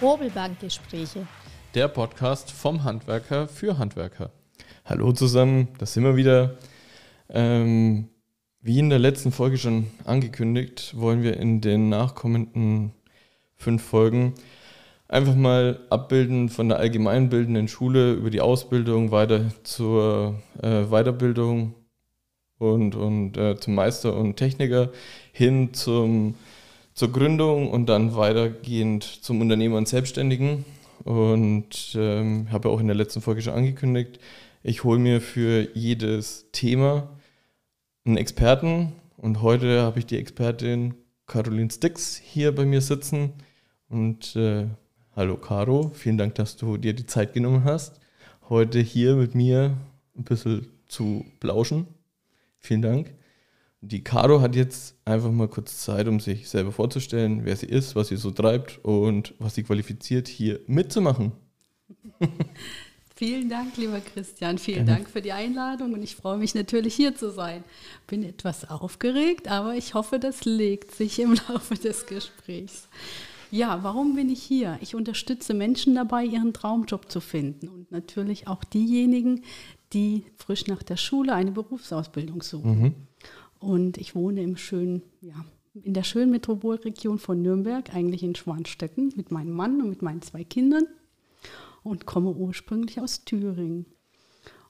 Hobelbankgespräche. Der Podcast vom Handwerker für Handwerker. Hallo zusammen, da sind wir wieder. Ähm, wie in der letzten Folge schon angekündigt, wollen wir in den nachkommenden fünf Folgen einfach mal abbilden von der allgemeinbildenden Schule über die Ausbildung weiter zur äh, Weiterbildung und, und äh, zum Meister und Techniker hin zum, zur Gründung und dann weitergehend zum Unternehmer und Selbstständigen. Und ähm, habe ja auch in der letzten Folge schon angekündigt, ich hole mir für jedes Thema einen Experten und heute habe ich die Expertin Caroline Stix hier bei mir sitzen. Und äh, hallo Caro, vielen Dank, dass du dir die Zeit genommen hast, heute hier mit mir ein bisschen zu plauschen. Vielen Dank. Die Caro hat jetzt einfach mal kurz Zeit, um sich selber vorzustellen, wer sie ist, was sie so treibt und was sie qualifiziert, hier mitzumachen. Vielen Dank, lieber Christian. Vielen Gerne. Dank für die Einladung und ich freue mich natürlich hier zu sein. Bin etwas aufgeregt, aber ich hoffe, das legt sich im Laufe des Gesprächs. Ja, warum bin ich hier? Ich unterstütze Menschen dabei, ihren Traumjob zu finden und natürlich auch diejenigen, die frisch nach der Schule eine Berufsausbildung suchen. Mhm. Und ich wohne im schönen, ja, in der schönen Metropolregion von Nürnberg, eigentlich in Schwanstetten, mit meinem Mann und mit meinen zwei Kindern und komme ursprünglich aus Thüringen.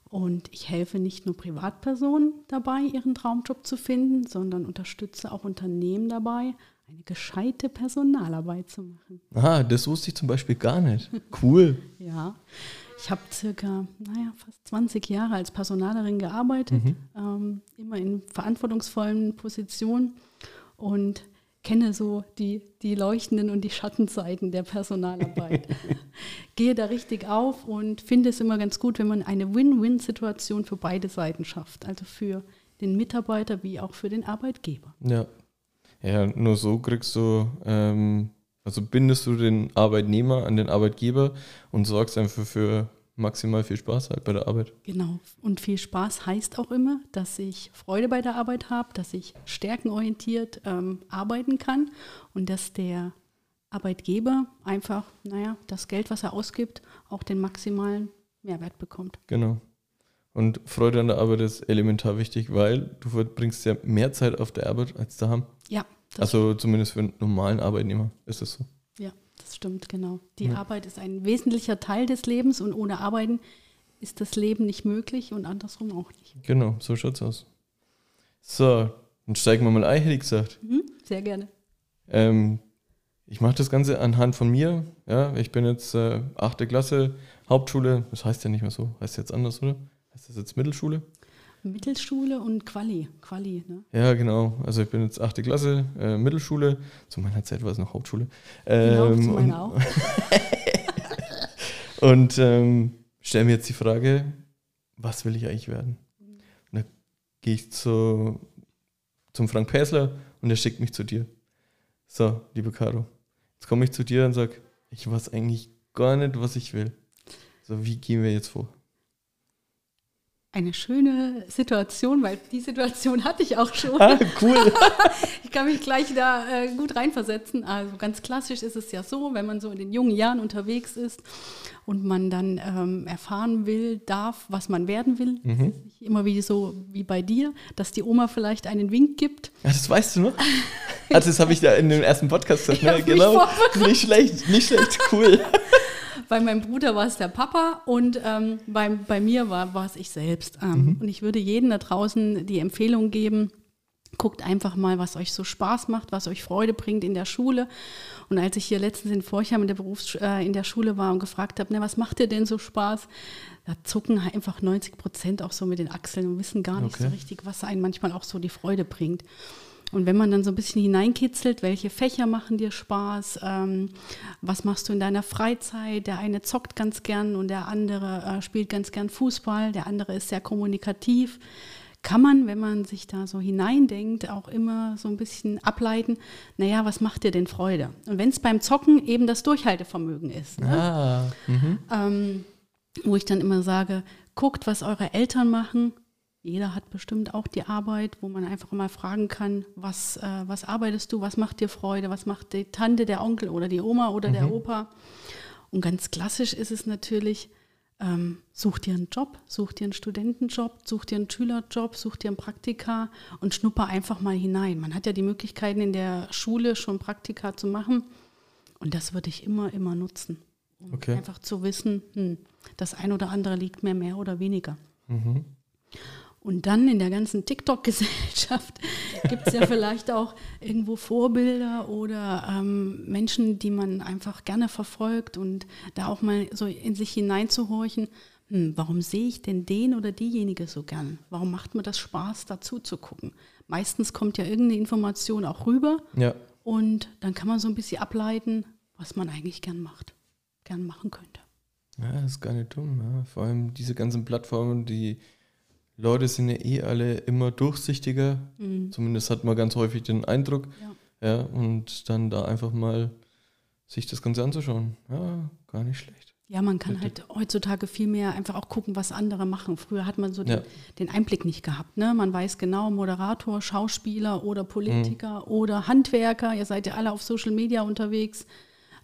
Und ich helfe nicht nur Privatpersonen dabei, ihren Traumjob zu finden, sondern unterstütze auch Unternehmen dabei, eine gescheite Personalarbeit zu machen. Ah, das wusste ich zum Beispiel gar nicht. Cool. ja, ich habe circa, naja, fast 20 Jahre als Personalerin gearbeitet, mhm. ähm, immer in verantwortungsvollen Positionen und kenne so die, die leuchtenden und die Schattenseiten der Personalarbeit. Gehe da richtig auf und finde es immer ganz gut, wenn man eine Win-Win-Situation für beide Seiten schafft. Also für den Mitarbeiter wie auch für den Arbeitgeber. Ja, ja nur so kriegst du ähm, also bindest du den Arbeitnehmer an den Arbeitgeber und sorgst einfach für maximal viel Spaß halt bei der Arbeit. Genau. Und viel Spaß heißt auch immer, dass ich Freude bei der Arbeit habe, dass ich stärkenorientiert ähm, arbeiten kann und dass der Arbeitgeber einfach, naja, das Geld, was er ausgibt, auch den maximalen Mehrwert bekommt. Genau. Und Freude an der Arbeit ist elementar wichtig, weil du verbringst ja mehr Zeit auf der Arbeit als daheim. Ja, also zumindest für einen normalen Arbeitnehmer ist es so. Ja, das stimmt, genau. Die ja. Arbeit ist ein wesentlicher Teil des Lebens und ohne Arbeiten ist das Leben nicht möglich und andersrum auch nicht. Genau, so schaut es aus. So, dann steigen wir mal ein, hätte ich gesagt. Mhm, sehr gerne. Ähm, ich mache das Ganze anhand von mir. Ja, ich bin jetzt äh, 8. Klasse, Hauptschule. Das heißt ja nicht mehr so. Heißt jetzt anders, oder? Heißt das jetzt Mittelschule? Mittelschule und Quali. Quali ne? Ja, genau. Also ich bin jetzt 8. Klasse, äh, Mittelschule. Zu meiner Zeit war es noch Hauptschule. Genau, ähm, zu meiner auch. und ähm, stelle mir jetzt die Frage, was will ich eigentlich werden? Und da gehe ich zu, zum Frank Päsler und er schickt mich zu dir. So, liebe Caro, jetzt komme ich zu dir und sage, ich weiß eigentlich gar nicht, was ich will. So, wie gehen wir jetzt vor? Eine schöne Situation, weil die Situation hatte ich auch schon. Ah, cool. ich kann mich gleich da äh, gut reinversetzen. Also ganz klassisch ist es ja so, wenn man so in den jungen Jahren unterwegs ist und man dann ähm, erfahren will, darf, was man werden will. Mhm. Immer wie so wie bei dir, dass die Oma vielleicht einen Wink gibt. Ja, das weißt du noch? also das habe ich da in dem ersten Podcast gesagt. Ne? Genau. Nicht schlecht, nicht schlecht, cool. bei meinem Bruder war es der Papa und ähm, bei, bei mir war, war es ich selbst. Ähm, mhm. Und ich würde jedem da draußen die Empfehlung geben, guckt einfach mal, was euch so Spaß macht, was euch Freude bringt in der Schule. Und als ich hier letztens in Forchheim in der, Berufs äh, in der Schule war und gefragt habe, ne, was macht dir denn so Spaß? Da zucken einfach 90 Prozent auch so mit den Achseln und wissen gar nicht okay. so richtig, was einen manchmal auch so die Freude bringt. Und wenn man dann so ein bisschen hineinkitzelt, welche Fächer machen dir Spaß, ähm, was machst du in deiner Freizeit, der eine zockt ganz gern und der andere äh, spielt ganz gern Fußball, der andere ist sehr kommunikativ, kann man, wenn man sich da so hineindenkt, auch immer so ein bisschen ableiten, naja, was macht dir denn Freude? Und wenn es beim Zocken eben das Durchhaltevermögen ist. Ne? Ah, mhm. ähm, wo ich dann immer sage, guckt, was eure Eltern machen Jeder hat bestimmt auch die Arbeit, wo man einfach mal fragen kann, was, äh, was arbeitest du, was macht dir Freude, was macht die Tante, der Onkel oder die Oma oder der Opa. Und ganz klassisch ist es natürlich, ähm, such dir einen Job, such dir einen Studentenjob, such dir einen Schülerjob, such dir einen Praktika und schnupper einfach mal hinein. Man hat ja die Möglichkeiten in der Schule schon Praktika zu machen und das würde ich immer, immer nutzen. Um Okay. einfach zu wissen, hm, das ein oder andere liegt mir mehr oder weniger. Mhm. Und dann in der ganzen TikTok-Gesellschaft gibt es ja vielleicht auch irgendwo Vorbilder oder ähm, Menschen, die man einfach gerne verfolgt und da auch mal so in sich hineinzuhorchen, hm, warum sehe ich denn den oder diejenige so gern? Warum macht mir das Spaß, dazu zu gucken? Meistens kommt ja irgendeine Information auch rüber Ja, und dann kann man so ein bisschen ableiten, was man eigentlich gern macht, gern machen könnte. Ja, das ist gar nicht dumm. Ja. Vor allem diese ganzen Plattformen, die Leute sind ja eh alle immer durchsichtiger. Mhm. Zumindest hat man ganz häufig den Eindruck. Ja. Ja, und dann da einfach mal sich das Ganze anzuschauen. Ja, gar nicht schlecht. Ja, man kann halt heutzutage viel mehr einfach auch gucken, was andere machen. Früher hat man so Ja. den, den Einblick nicht gehabt. Ne? Man weiß genau, Moderator, Schauspieler oder Politiker Mhm. oder Handwerker. Ihr seid ja alle auf Social Media unterwegs.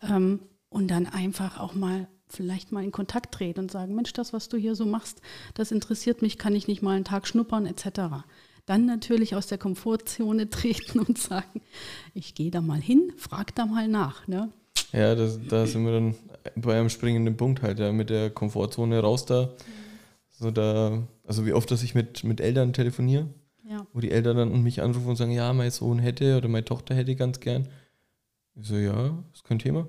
Ähm, und dann einfach auch mal vielleicht mal in Kontakt treten und sagen, Mensch, das, was du hier so machst, das interessiert mich, kann ich nicht mal einen Tag schnuppern, etc. Dann natürlich aus der Komfortzone treten und sagen, ich gehe da mal hin, frag da mal nach. Ne? Ja, das, da sind wir dann bei einem springenden Punkt halt, ja, mit der Komfortzone raus da. So da, also wie oft, dass ich mit, mit Eltern telefoniere, Ja. wo die Eltern dann mich anrufen und sagen, ja, mein Sohn hätte oder meine Tochter hätte ganz gern. Ich so, ja, ist kein Thema.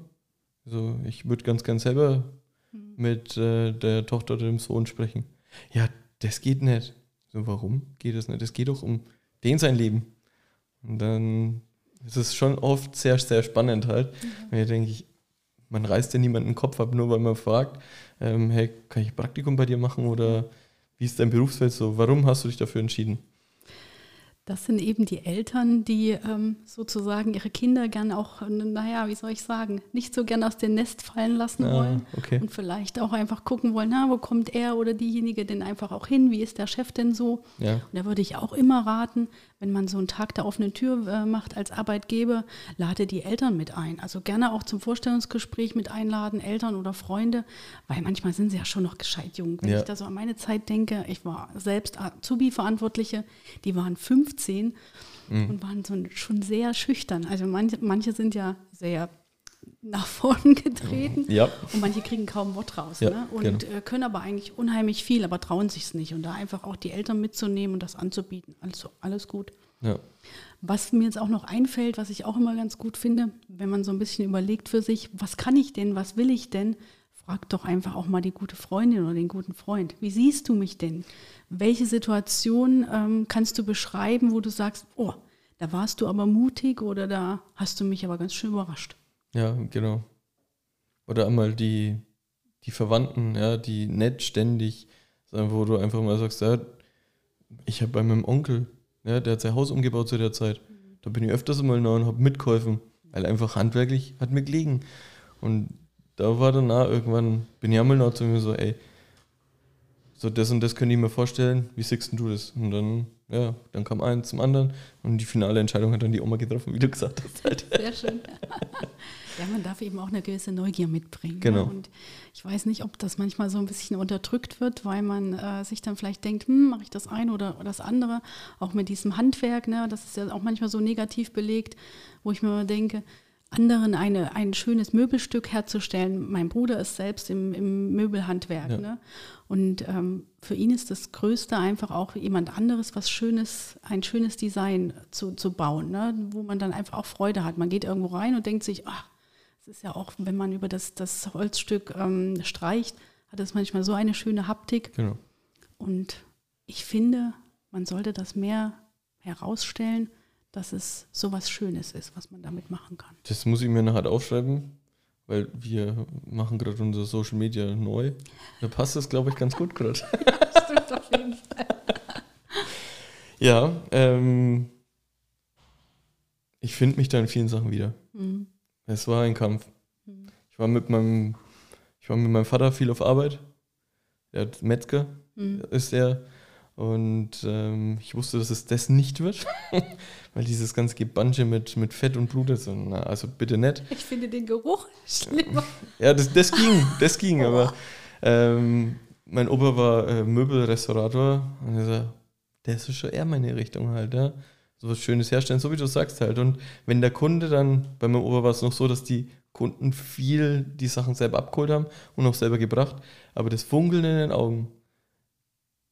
Also ich würde ganz gern selber mit äh, der Tochter oder dem Sohn sprechen. Ja, das geht nicht. So, warum geht das nicht? Es geht doch um den sein Leben. Und dann ist es schon oft sehr, sehr spannend halt. Und hier denke ich, man reißt ja niemanden den Kopf ab, nur weil man fragt, ähm, hey, kann ich ein Praktikum bei dir machen oder wie ist dein Berufsfeld so? Warum hast du dich dafür entschieden? Das sind eben die Eltern, die ähm, sozusagen ihre Kinder gern auch, naja, wie soll ich sagen, nicht so gern aus dem Nest fallen lassen Ah, wollen. okay. Und vielleicht auch einfach gucken wollen, na, wo kommt er oder diejenige denn einfach auch hin? Wie ist der Chef denn so? Ja, Und da würde ich auch immer raten, wenn man so einen Tag der offenen Tür äh, macht als Arbeitgeber, lade die Eltern mit ein. Also gerne auch zum Vorstellungsgespräch mit einladen, Eltern oder Freunde, weil manchmal sind sie ja schon noch gescheit jung. Wenn Ja. ich da so an meine Zeit denke, ich war selbst Azubi-Verantwortliche, die waren 15 und waren so schon sehr schüchtern. Also manche, manche sind ja sehr nach vorn getreten ja, und manche kriegen kaum Wort raus Ja, ne? und genau. äh, können aber eigentlich unheimlich viel, aber trauen sich es nicht. Und da einfach auch die Eltern mitzunehmen und das anzubieten. Also alles gut. ja, Was mir jetzt auch noch einfällt, was ich auch immer ganz gut finde, wenn man so ein bisschen überlegt für sich, was kann ich denn, was will ich denn, frag doch einfach auch mal die gute Freundin oder den guten Freund. Wie siehst du mich denn? Welche Situation ähm, kannst du beschreiben, wo du sagst, oh, da warst du aber mutig oder da hast du mich aber ganz schön überrascht. Ja, genau. Oder einmal die, die Verwandten, ja, die nett ständig, wo du einfach mal sagst, ja, ich habe bei meinem Onkel, ja, der hat sein Haus umgebaut zu der Zeit. Da bin ich öfters mal nah und habe mitgeholfen, weil einfach handwerklich hat mir gelegen. Und da war danach irgendwann, bin ich einmal nah zu mir so, ey, so das und das könnte ich mir vorstellen, wie siehst du das? Und dann, ja, dann kam eins zum anderen und die finale Entscheidung hat dann die Oma getroffen, wie du gesagt hast. Halt. Sehr schön. ja, man darf eben auch eine gewisse Neugier mitbringen. Genau. Ne? Und ich weiß nicht, ob das manchmal so ein bisschen unterdrückt wird, weil man äh, sich dann vielleicht denkt, hm, mache ich das eine oder, oder das andere. Auch mit diesem Handwerk, ne? das ist ja auch manchmal so negativ belegt, wo ich mir immer denke, anderen eine, ein schönes Möbelstück herzustellen. Mein Bruder ist selbst im, im Möbelhandwerk. Ja. Ne? Und ähm, für ihn ist das Größte einfach auch jemand anderes was Schönes, ein schönes Design zu, zu bauen, ne? wo man dann einfach auch Freude hat. Man geht irgendwo rein und denkt sich, ach, es ist ja auch, wenn man über das, das Holzstück ähm, streicht, hat es manchmal so eine schöne Haptik. Genau. Und ich finde, man sollte das mehr herausstellen, dass es so was Schönes ist, was man damit machen kann. Das muss ich mir nachher aufschreiben, weil wir machen gerade unser Social Media neu. Da passt das, glaube ich, ganz gut gerade. Stimmt auf jeden Fall. Ja, ähm, ich finde mich da in vielen Sachen wieder. Mhm. Es war ein Kampf. Ich war mit meinem, ich war mit meinem Vater viel auf Arbeit. Der hat Metzger, Mhm. ist er. Und ähm, ich wusste, dass es das nicht wird, weil dieses ganze Gebansche mit, mit Fett und Blut ist. Und, na, also bitte nicht. Ich finde den Geruch schlimmer. Ja, das, das ging, das ging, aber ähm, mein Opa war äh, Möbelrestaurator und er sagt, das ist schon eher meine Richtung halt, ja. So was Schönes herstellen, so wie du sagst halt. Und wenn der Kunde dann, bei meinem Opa war es noch so, dass die Kunden viel die Sachen selber abgeholt haben und auch selber gebracht. Aber das Funkeln in den Augen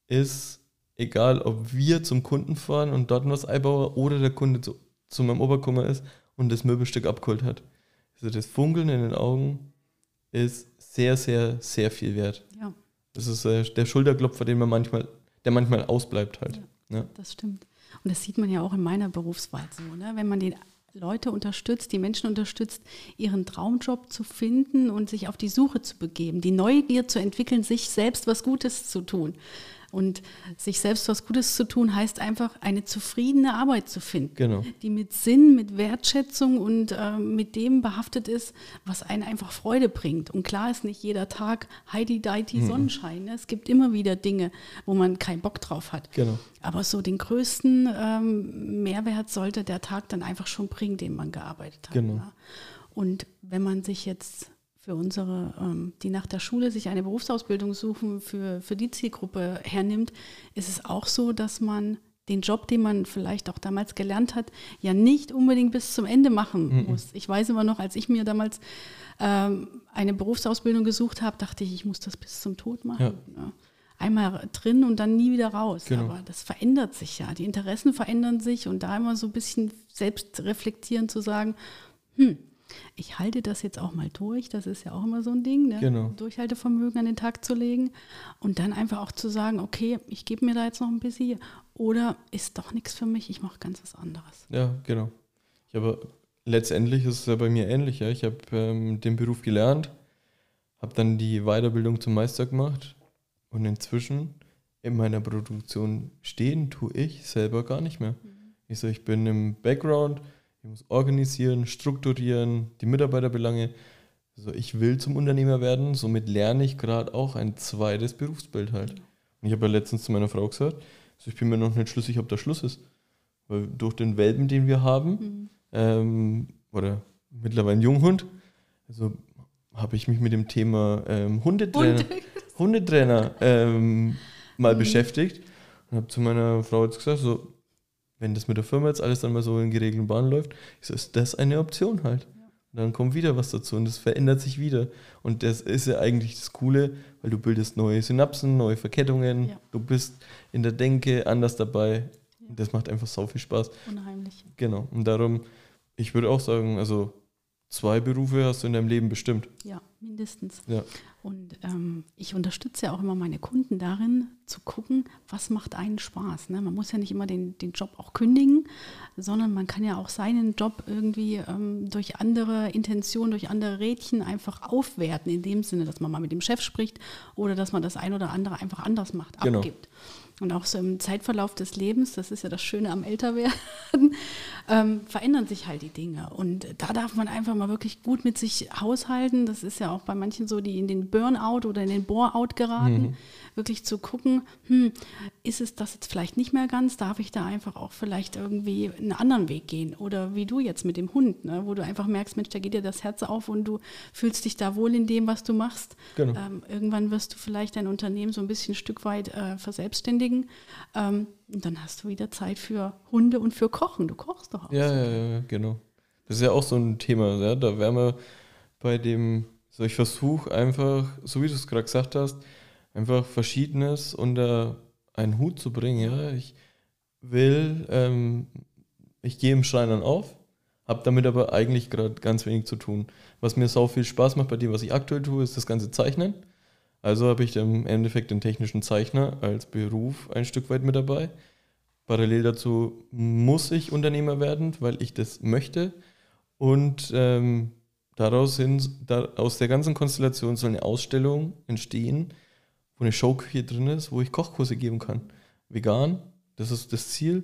ist egal, ob wir zum Kunden fahren und dort was einbauen oder der Kunde zu, zu meinem Oberkummer ist und das Möbelstück abgeholt hat. Also das Funkeln in den Augen ist sehr, sehr, sehr viel wert. Ja. Das ist äh, der Schulterklopfer, den man manchmal, der manchmal ausbleibt halt. Ja, Ja. Das stimmt. Und das sieht man ja auch in meiner Berufswahl so, ne? wenn man die Leute unterstützt, die Menschen unterstützt, ihren Traumjob zu finden und sich auf die Suche zu begeben, die Neugier zu entwickeln, sich selbst was Gutes zu tun. Und sich selbst was Gutes zu tun, heißt einfach, eine zufriedene Arbeit zu finden, Genau. die mit Sinn, mit Wertschätzung und äh, mit dem behaftet ist, was einen einfach Freude bringt. Und klar ist nicht jeder Tag Heidi-Deiti Sonnenschein. Ne? Es gibt immer wieder Dinge, wo man keinen Bock drauf hat. Genau. Aber so den größten ähm, Mehrwert sollte der Tag dann einfach schon bringen, den man gearbeitet hat. Genau. Ne? Und wenn man sich jetzt für unsere, ähm, die nach der Schule sich eine Berufsausbildung suchen, für, für die Zielgruppe hernimmt, ist es auch so, dass man den Job, den man vielleicht auch damals gelernt hat, ja nicht unbedingt bis zum Ende machen muss. Ich weiß immer noch, als ich mir damals ähm, eine Berufsausbildung gesucht habe, dachte ich, ich muss das bis zum Tod machen. Ja. Einmal drin und dann nie wieder raus. Genau. Aber das verändert sich ja. Die Interessen verändern sich und da immer so ein bisschen selbst reflektieren zu sagen, hm, ich halte das jetzt auch mal durch, das ist ja auch immer so ein Ding, ne? Genau. Durchhaltevermögen an den Tag zu legen und dann einfach auch zu sagen, okay, ich gebe mir da jetzt noch ein bisschen oder ist doch nichts für mich, ich mache ganz was anderes. Ja, genau. Ich habe letztendlich ist es ja bei mir ähnlich. Ja. Ich habe ähm, den Beruf gelernt, habe dann die Weiterbildung zum Meister gemacht und inzwischen in meiner Produktion stehen tue ich selber gar nicht mehr. Ich so, ich bin im Background, ich muss organisieren, strukturieren, die Mitarbeiterbelange. Also ich will zum Unternehmer werden, somit lerne ich gerade auch ein zweites Berufsbild halt. Und ich habe ja letztens zu meiner Frau gesagt, also ich bin mir noch nicht schlüssig, ob da Schluss ist. Weil durch den Welpen, den wir haben, ähm, oder mittlerweile ein Junghund, also habe ich mich mit dem Thema ähm, Hundetrainer, Hundetrainer ähm, mal beschäftigt und habe zu meiner Frau jetzt gesagt, so, wenn das mit der Firma jetzt alles dann mal so in geregelten Bahnen läuft, so, ist das eine Option halt. Und dann kommt wieder was dazu und das verändert sich wieder. Und das ist ja eigentlich das Coole, weil du bildest neue Synapsen, neue Verkettungen, Ja. du bist in der Denke anders dabei. Und das macht einfach sau viel Spaß. Unheimlich. Genau. Und darum, ich würde auch sagen, also zwei Berufe hast du in deinem Leben bestimmt. Ja, mindestens. Ja. Und ähm, ich unterstütze ja auch immer meine Kunden darin, zu gucken, was macht einen Spaß. Ne? Man muss ja nicht immer den, den Job auch kündigen, sondern man kann ja auch seinen Job irgendwie ähm, durch andere Intentionen, durch andere Rädchen einfach aufwerten, in dem Sinne, dass man mal mit dem Chef spricht oder dass man das ein oder andere einfach anders macht, Genau. abgibt. Und auch so im Zeitverlauf des Lebens, das ist ja das Schöne am Älterwerden, ähm, verändern sich halt die Dinge. Und da darf man einfach mal wirklich gut mit sich haushalten. Das ist ja auch bei manchen so, die in den Burnout oder in den Bore-out geraten. Wirklich zu gucken, hm, ist es das jetzt vielleicht nicht mehr ganz? Darf ich da einfach auch vielleicht irgendwie einen anderen Weg gehen? Oder wie du jetzt mit dem Hund, ne? wo du einfach merkst, Mensch, da geht dir das Herz auf und du fühlst dich da wohl in dem, was du machst. Genau. Ähm, irgendwann wirst du vielleicht dein Unternehmen so ein bisschen ein Stück weit äh, verselbstständigen. Ähm, und dann hast du wieder Zeit für Hunde und für Kochen. Du kochst doch auch. Ja, so. ja, ja, genau. Das ist ja auch so ein Thema. Ja? Da wären wir bei dem, so ich versuche einfach, so wie du es gerade gesagt hast, einfach Verschiedenes unter einen Hut zu bringen. Ja? Ich will, ähm, ich gehe im Schreinern auf, habe damit aber eigentlich gerade ganz wenig zu tun. Was mir sau viel Spaß macht bei dem, was ich aktuell tue, ist das ganze Zeichnen. Also habe ich im Endeffekt den technischen Zeichner als Beruf ein Stück weit mit dabei. Parallel dazu muss ich Unternehmer werden, weil ich das möchte. Und ähm, daraus hin, da, aus der ganzen Konstellation soll eine Ausstellung entstehen, wo eine Showküche drin ist, wo ich Kochkurse geben kann. Vegan, das ist das Ziel.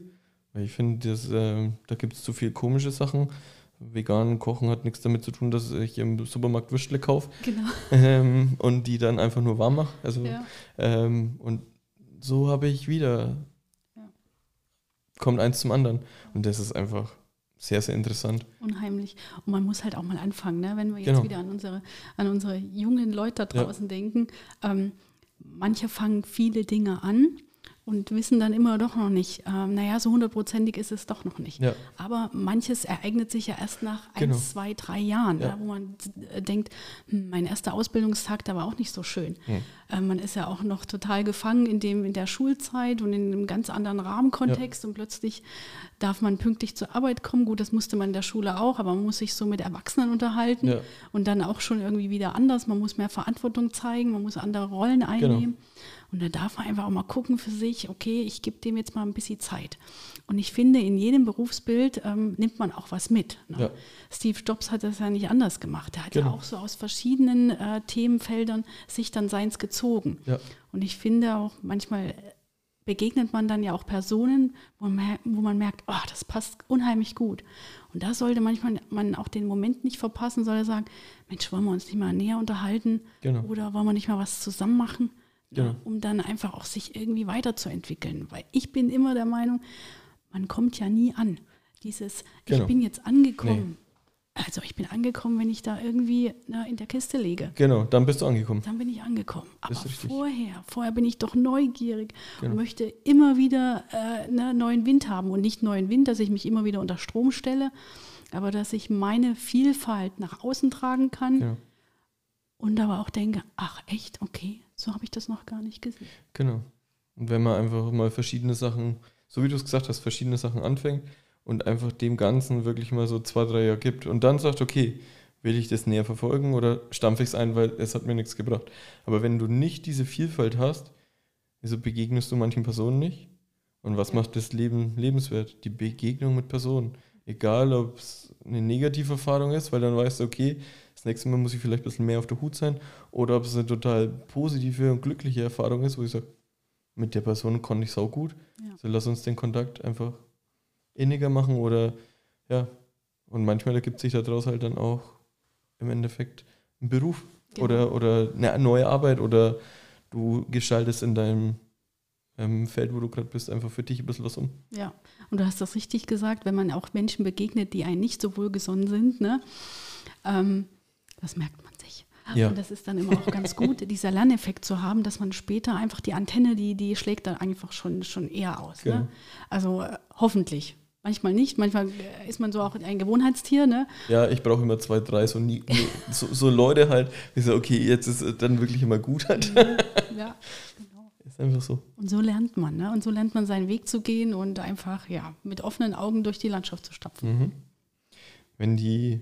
Weil ich finde, ähm, da gibt es zu viel komische Sachen. Vegan kochen hat nichts damit zu tun, dass ich im Supermarkt Würstle kaufe Genau. ähm, und die dann einfach nur warm mache. Also, Ja. ähm, und so habe ich wieder. Ja. Kommt eins zum anderen. Und das ist einfach sehr, sehr interessant. Unheimlich. Und man muss halt auch mal anfangen, ne? wenn wir jetzt Genau. wieder an unsere, an unsere jungen Leute da Ja. draußen denken. Ähm, manche fangen viele Dinge an und wissen dann immer doch noch nicht, ähm, naja, so hundertprozentig ist es doch noch nicht. Ja. Aber manches ereignet sich ja erst nach Genau. eins, zwei, drei Jahren, Ja. ne, wo man äh, denkt, hm, mein erster Ausbildungstag, der war auch nicht so schön. Hm. Äh, man ist ja auch noch total gefangen in, dem, in der Schulzeit und in einem ganz anderen Rahmenkontext und plötzlich darf man pünktlich zur Arbeit kommen. Gut, das musste man in der Schule auch, aber man muss sich so mit Erwachsenen unterhalten Ja. und dann auch schon irgendwie wieder anders. Man muss mehr Verantwortung zeigen, man muss andere Rollen Genau. Und da darf man einfach auch mal gucken für sich, okay, ich gebe dem jetzt mal ein bisschen Zeit. Und ich finde, in jedem Berufsbild ähm, nimmt man auch was mit. Ne? Ja. Steve Jobs hat das ja nicht anders gemacht. Er hat ja Genau. auch so aus verschiedenen äh, Themenfeldern sich dann seins gezogen. Ja. Und ich finde auch, manchmal begegnet man dann ja auch Personen, wo man, wo man merkt, oh, das passt unheimlich gut. Und da sollte manchmal man auch den Moment nicht verpassen, soll er sagen, Mensch, wollen wir uns nicht mal näher unterhalten Genau. oder wollen wir nicht mal was zusammen machen. Ja, um dann einfach auch sich irgendwie weiterzuentwickeln. Weil ich bin immer der Meinung, man kommt ja nie an. Dieses, Genau. ich bin jetzt angekommen. Also ich bin angekommen, wenn ich da irgendwie ne, in der Kiste liege. Genau, dann bist du angekommen. Dann bin ich angekommen. Aber vorher, vorher bin ich doch neugierig Genau. und möchte immer wieder äh, ne, neuen Wind haben. Und nicht neuen Wind, dass ich mich immer wieder unter Strom stelle, aber dass ich meine Vielfalt nach außen tragen kann Genau. und aber auch denke, ach echt, okay, so habe ich das noch gar nicht gesehen. Genau. Und wenn man einfach mal verschiedene Sachen, so wie du es gesagt hast, verschiedene Sachen anfängt und einfach dem Ganzen wirklich mal so zwei, drei Jahre gibt und dann sagt, okay, will ich das näher verfolgen oder stampfe ich es ein, weil es hat mir nichts gebracht. Aber wenn du nicht diese Vielfalt hast, wieso begegnest du manchen Personen nicht? Und was macht das Leben lebenswert? Die Begegnung mit Personen. Egal, ob es eine negative Erfahrung ist, weil dann weißt du, okay, das nächste Mal muss ich vielleicht ein bisschen mehr auf der Hut sein, oder ob es eine total positive und glückliche Erfahrung ist, wo ich sage, mit der Person konnte ich sau gut. Ja. So lass uns den Kontakt einfach inniger machen oder ja. Und manchmal ergibt sich daraus halt dann auch im Endeffekt ein Beruf Genau. oder, oder eine neue Arbeit oder du gestaltest in deinem ähm, Feld, wo du gerade bist, einfach für dich ein bisschen was um. Ja, und du hast das richtig gesagt, wenn man auch Menschen begegnet, die einen nicht so wohlgesonnen sind, ne? Ähm, das merkt man sich. Ja. Und das ist dann immer auch ganz gut, dieser Lerneffekt zu haben, dass man später einfach die Antenne, die, die schlägt dann einfach schon, schon eher aus. Genau. Ne? Also äh, hoffentlich. Manchmal nicht, manchmal äh, ist man so auch ein Gewohnheitstier, ne? Ja, ich brauche immer zwei, drei, so, nie, so, so Leute halt, die so, okay, jetzt ist es dann wirklich immer gut halt. Ja, genau. Ist einfach so. Und so lernt man, ne? Und so lernt man seinen Weg zu gehen und einfach, ja, mit offenen Augen durch die Landschaft zu stapfen. Mhm. Wenn die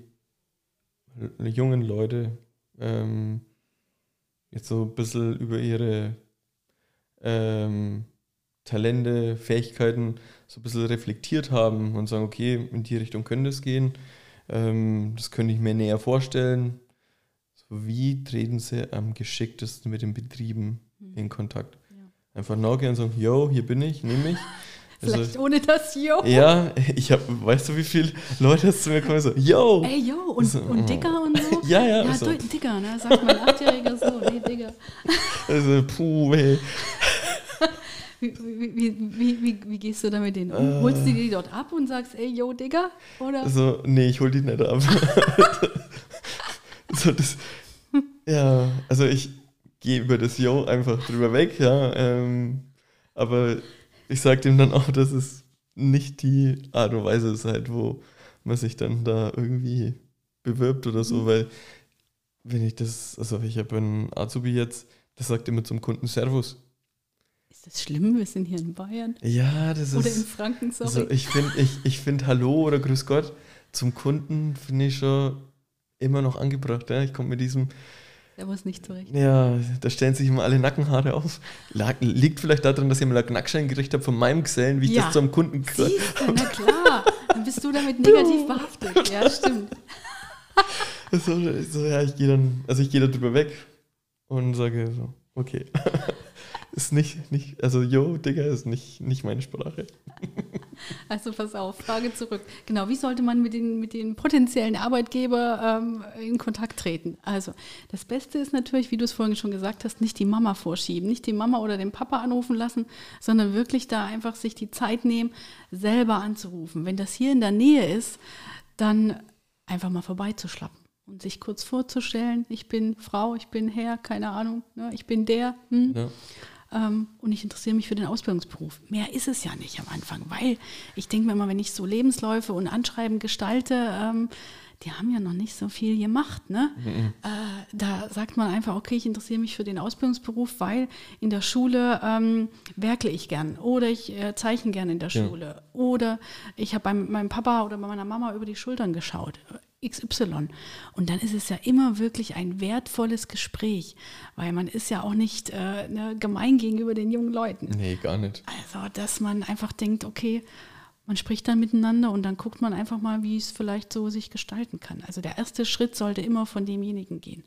jungen Leute ähm, jetzt so ein bisschen über ihre ähm, Talente, Fähigkeiten so ein bisschen reflektiert haben und sagen, okay, in die Richtung könnte es gehen, ähm, das könnte ich mir näher vorstellen. So, wie treten sie am geschicktesten mit den Betrieben in Kontakt? Ja. Einfach nachgehen und sagen, yo, hier bin ich, nehme mich. Also, Vielleicht ohne das Jo. ja, ich habe, weißt du, wie viele Leute zu mir kommen so, yo! Ey, yo, und, So, und Dicker und so. Ja, ja, Ja, so. du, Dicker, ne? Sagt mein Achtjähriger so, hey, Digger. Also, puh, ey. Wie, wie, wie, wie, wie, gehst du da mit denen um? Äh. Holst du die dort ab und sagst, ey, yo, Digger? Oder? Also, nee, ich hol die nicht ab. so, das, ja, also ich gehe über das Yo einfach drüber weg, ja. Ähm, aber ich sag dem dann auch, dass es nicht die Art und Weise ist halt, wo man sich dann da irgendwie bewirbt oder so, Mhm. weil wenn ich das, also ich habe einen Azubi jetzt, der sagt immer zum Kunden Servus. Ist das schlimm? Wir sind hier in Bayern. Ja, das Oder ist. in Franken, sorry. Also ich finde, ich, ich find Hallo oder Grüß Gott zum Kunden finde ich schon immer noch angebracht. Ja? Ich komme mit diesem, Der muss nicht zurecht. ja, da stellen sich immer alle Nackenhaare auf. Liegt vielleicht daran, dass ich mal einen Knackschein gekriegt habe von meinem Gesellen, wie ich Ja. das zum Kunden gesagt na klar. Dann bist du damit negativ behaftet. Ja, stimmt. so, so, ja, ich gehe dann, also ich gehe da drüber weg und sage so, okay. ist nicht, nicht, also yo, Digga, ist nicht, nicht meine Sprache. Also pass auf, Frage zurück. Genau, wie sollte man mit den, mit den potenziellen Arbeitgeber ähm, in Kontakt treten? Also das Beste ist natürlich, wie du es vorhin schon gesagt hast, nicht die Mama vorschieben, nicht die Mama oder den Papa anrufen lassen, sondern wirklich da einfach sich die Zeit nehmen, selber anzurufen. Wenn das hier in der Nähe ist, dann einfach mal vorbeizuschlappen und sich kurz vorzustellen, ich bin Frau, ich bin Herr, keine Ahnung, ne, ich bin der. Hm? Ja. Ähm, und ich interessiere mich für den Ausbildungsberuf. Mehr ist es ja nicht am Anfang, weil ich denke mir immer, wenn ich so Lebensläufe und Anschreiben gestalte, ähm, die haben ja noch nicht so viel gemacht. Ne? Äh, da sagt man einfach, okay, ich interessiere mich für den Ausbildungsberuf, weil in der Schule ähm, werkle ich gern oder ich äh, zeichne gern in der Ja. Schule oder ich habe bei meinem Papa oder bei meiner Mama über die Schultern geschaut. XY. Und dann ist es ja immer wirklich ein wertvolles Gespräch, weil man ist ja auch nicht äh, ne, gemein gegenüber den jungen Leuten. Nee, gar nicht. Also, dass man einfach denkt, okay, man spricht dann miteinander und dann guckt man einfach mal, wie es vielleicht so sich gestalten kann. Also der erste Schritt sollte immer von demjenigen gehen.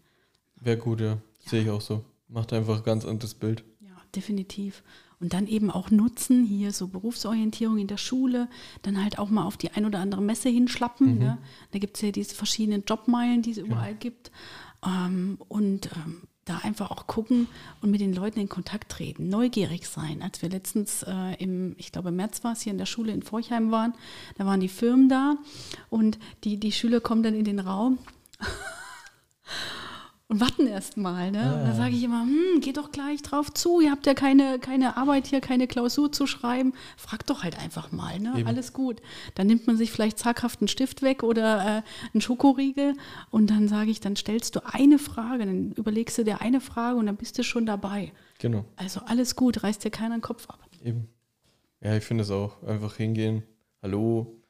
Wäre gut, ja. Sehe ich auch so. Macht einfach ein ganz anderes Bild. Ja, definitiv. Und dann eben auch nutzen, hier so Berufsorientierung in der Schule, dann halt auch mal auf die ein oder andere Messe hinschlappen. Ne? Da gibt es ja diese verschiedenen Jobmeilen, die es überall gibt. Ähm, und ähm, da einfach auch gucken und mit den Leuten in Kontakt treten, neugierig sein. Als wir letztens äh, im, ich glaube im März war es, hier in der Schule in Forchheim waren, da waren die Firmen da und die, die Schüler kommen dann in den Raum und warten erst mal. Ne? Und da sage ich immer, hm, geht doch gleich drauf zu, ihr habt ja keine, keine Arbeit hier, keine Klausur zu schreiben. Fragt doch halt einfach mal, ne? Eben. alles gut. Dann nimmt man sich vielleicht zaghaft einen Stift weg oder äh, einen Schokoriegel und dann sage ich, dann stellst du eine Frage, dann überlegst du dir eine Frage und dann bist du schon dabei. Genau. Also alles gut, reißt dir keiner den Kopf ab. Eben. Ja, ich finde es auch. Einfach hingehen. Hallo.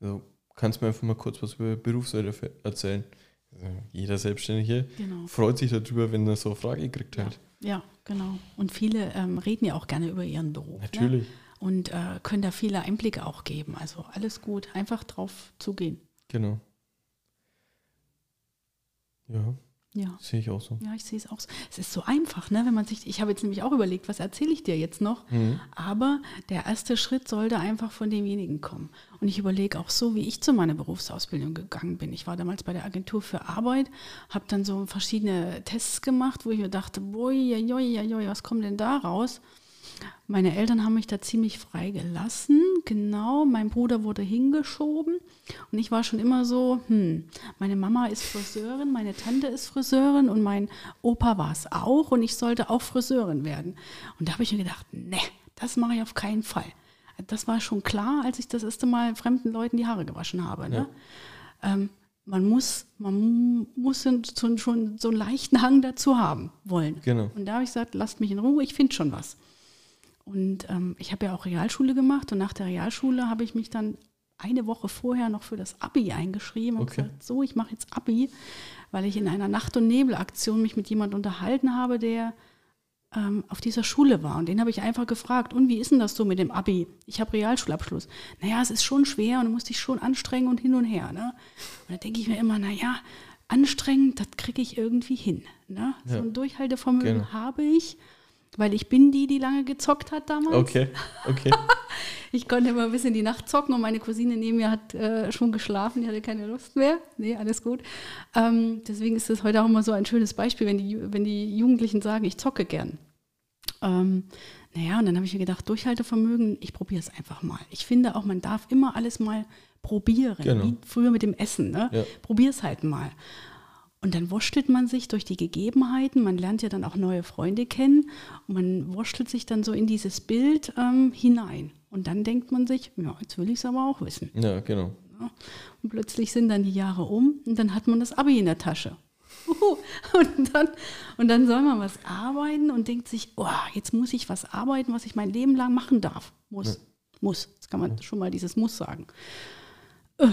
Also, kannst du mir einfach mal kurz was über Berufsseite erzählen? Also, jeder Selbstständige Genau. freut sich darüber, wenn er so eine Frage kriegt halt. Ja, genau. Und viele ähm, reden ja auch gerne über ihren Beruf. Ne? Natürlich. Und äh, können da viele Einblicke auch geben. Also alles gut, einfach drauf zugehen. Genau. Ja, Ja. sehe ich auch so. Ja, ich sehe es auch so. Es ist so einfach, ne? wenn man sich, ich habe jetzt nämlich auch überlegt, was erzähle ich dir jetzt noch? Mhm. Aber der erste Schritt sollte einfach von demjenigen kommen. Und ich überlege auch so, wie ich zu meiner Berufsausbildung gegangen bin. Ich war damals bei der Agentur für Arbeit, habe dann so verschiedene Tests gemacht, wo ich mir dachte, boi, joi, joi, was kommt denn da raus? Meine Eltern haben mich da ziemlich frei gelassen. Genau, mein Bruder wurde hingeschoben und ich war schon immer so, hm, meine Mama ist Friseurin, meine Tante ist Friseurin und mein Opa war es auch und ich sollte auch Friseurin werden. Und da habe ich mir gedacht, ne, das mache ich auf keinen Fall. Das war schon klar, als ich das erste Mal fremden Leuten die Haare gewaschen habe. Ne? Ähm, man muss, man muss schon, schon so einen leichten Hang dazu haben wollen. Genau. Und da habe ich gesagt, lasst mich in Ruhe, ich finde schon was. Und ähm, ich habe ja auch Realschule gemacht und nach der Realschule habe ich mich dann eine Woche vorher noch für das Abi eingeschrieben und Okay. gesagt, so, ich mache jetzt Abi, weil ich in einer Nacht- und Nebelaktion mich mit jemandem unterhalten habe, der ähm, auf dieser Schule war. Und den habe ich einfach gefragt, und wie ist denn das so mit dem Abi? Ich habe Realschulabschluss. Naja, es ist schon schwer und du musst dich schon anstrengen und hin und her. Ne? Und da denke ich mir immer, naja, anstrengend, das kriege ich irgendwie hin. Ne? So Ja. ein Durchhaltevermögen Genau. habe ich, weil ich bin die, die lange gezockt hat damals. Okay, okay. Ich konnte immer bis in die Nacht zocken und meine Cousine neben mir hat äh, schon geschlafen, die hatte keine Lust mehr. Nee, alles gut. Ähm, deswegen ist das heute auch immer so ein schönes Beispiel, wenn die, wenn die Jugendlichen sagen, ich zocke gern. Ähm, naja, und dann habe ich mir gedacht, Durchhaltevermögen, ich probiere es einfach mal. Ich finde auch, man darf immer alles mal probieren, Genau. wie früher mit dem Essen. Ne? Ja. Probier es halt mal. Und dann wurschtelt man sich durch die Gegebenheiten, man lernt ja dann auch neue Freunde kennen und man wurschtelt sich dann so in dieses Bild ähm, hinein. Und dann denkt man sich, ja, jetzt will ich es aber auch wissen. Ja, genau. Ja. Und plötzlich sind dann die Jahre um und dann hat man das Abi in der Tasche. Uhu. Und dann, und dann soll man was arbeiten und denkt sich, oh, jetzt muss ich was arbeiten, was ich mein Leben lang machen darf. Muss. Muss. Jetzt kann man schon mal dieses Muss sagen. Äh,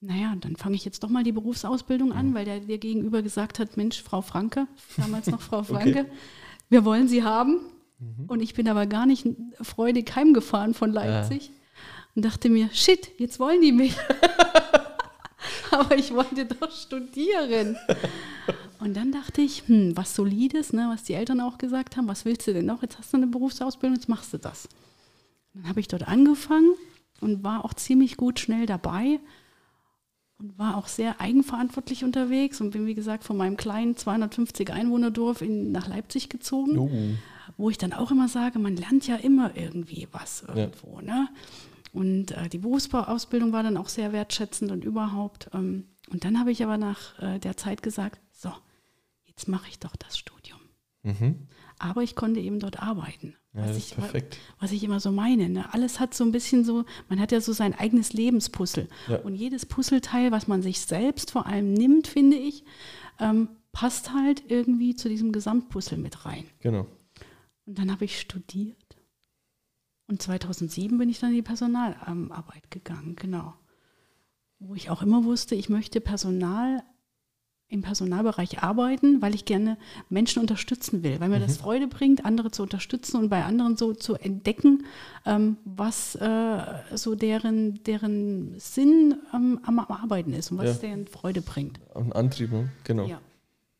naja, dann fange ich jetzt doch mal die Berufsausbildung an, weil der dir gegenüber gesagt hat, Mensch, Frau Franke, damals noch Frau Franke, wir wollen sie haben. Und ich bin aber gar nicht freudig heimgefahren von Leipzig und dachte mir, shit, jetzt wollen die mich. aber ich wollte doch studieren. Und dann dachte ich, hm, was Solides, ne, was die Eltern auch gesagt haben, was willst du denn noch? Jetzt hast du eine Berufsausbildung, jetzt machst du das. Dann habe ich dort angefangen und war auch ziemlich gut schnell dabei und war auch sehr eigenverantwortlich unterwegs und bin, wie gesagt, von meinem kleinen 250 Einwohnerdorf in, nach Leipzig gezogen, Uh, wo ich dann auch immer sage, man lernt ja immer irgendwie was irgendwo. Ne? Und äh, die Berufsausbildung war dann auch sehr wertschätzend und überhaupt. Ähm, und dann habe ich aber nach äh, der Zeit gesagt, so, jetzt mache ich doch das Studium. mhm. Aber ich konnte eben dort arbeiten. Ja, was, das ich, ist perfekt. was ich immer so meine. Ne? Alles hat so ein bisschen so, man hat ja so sein eigenes Lebenspuzzle. Ja. Und jedes Puzzleteil, was man sich selbst vor allem nimmt, finde ich, ähm, passt halt irgendwie zu diesem Gesamtpuzzle mit rein. Genau. Und dann habe ich studiert. Und 2007 bin ich dann in die Personalarbeit gegangen, genau. Wo ich auch immer wusste, ich möchte Personal im Personalbereich arbeiten, weil ich gerne Menschen unterstützen will, weil mir das Freude bringt, andere zu unterstützen und bei anderen so zu entdecken, ähm, was äh, so deren, deren Sinn ähm, am Arbeiten ist und was Ja. deren Freude bringt. Ein Antrieb, ne? Genau. Ja,